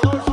Hello.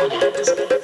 Thank you.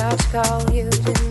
Just call you.